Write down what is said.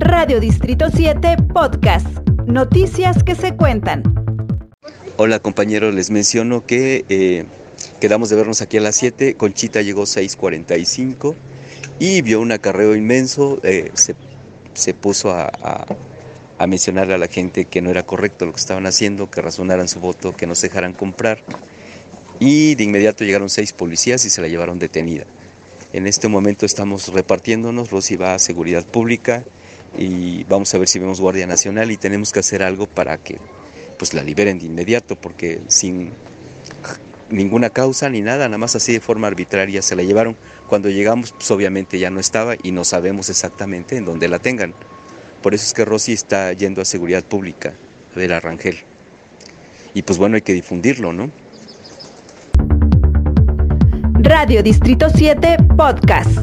Radio Distrito 7 Podcast. Noticias que se cuentan. Hola compañeros, les menciono que eh, quedamos de vernos aquí a las 7. Conchita llegó 6.45 y vio un acarreo inmenso. Eh, se, puso a, a, a mencionarle a la gente que no era correcto lo que estaban haciendo, que razonaran su voto, que no se dejaran comprar. Y de inmediato llegaron seis policías y se la llevaron detenida. En este momento estamos repartiéndonos, Rosy va a Seguridad Pública y vamos a ver si vemos Guardia Nacional y tenemos que hacer algo para que pues la liberen de inmediato porque sin ninguna causa ni nada, nada más así de forma arbitraria se la llevaron. Cuando llegamos pues obviamente ya no estaba y no sabemos exactamente en dónde la tengan. Por eso es que Rosy está yendo a Seguridad Pública del Arrangel. Y pues bueno, hay que difundirlo, ¿no? Radio Distrito 7 Podcast.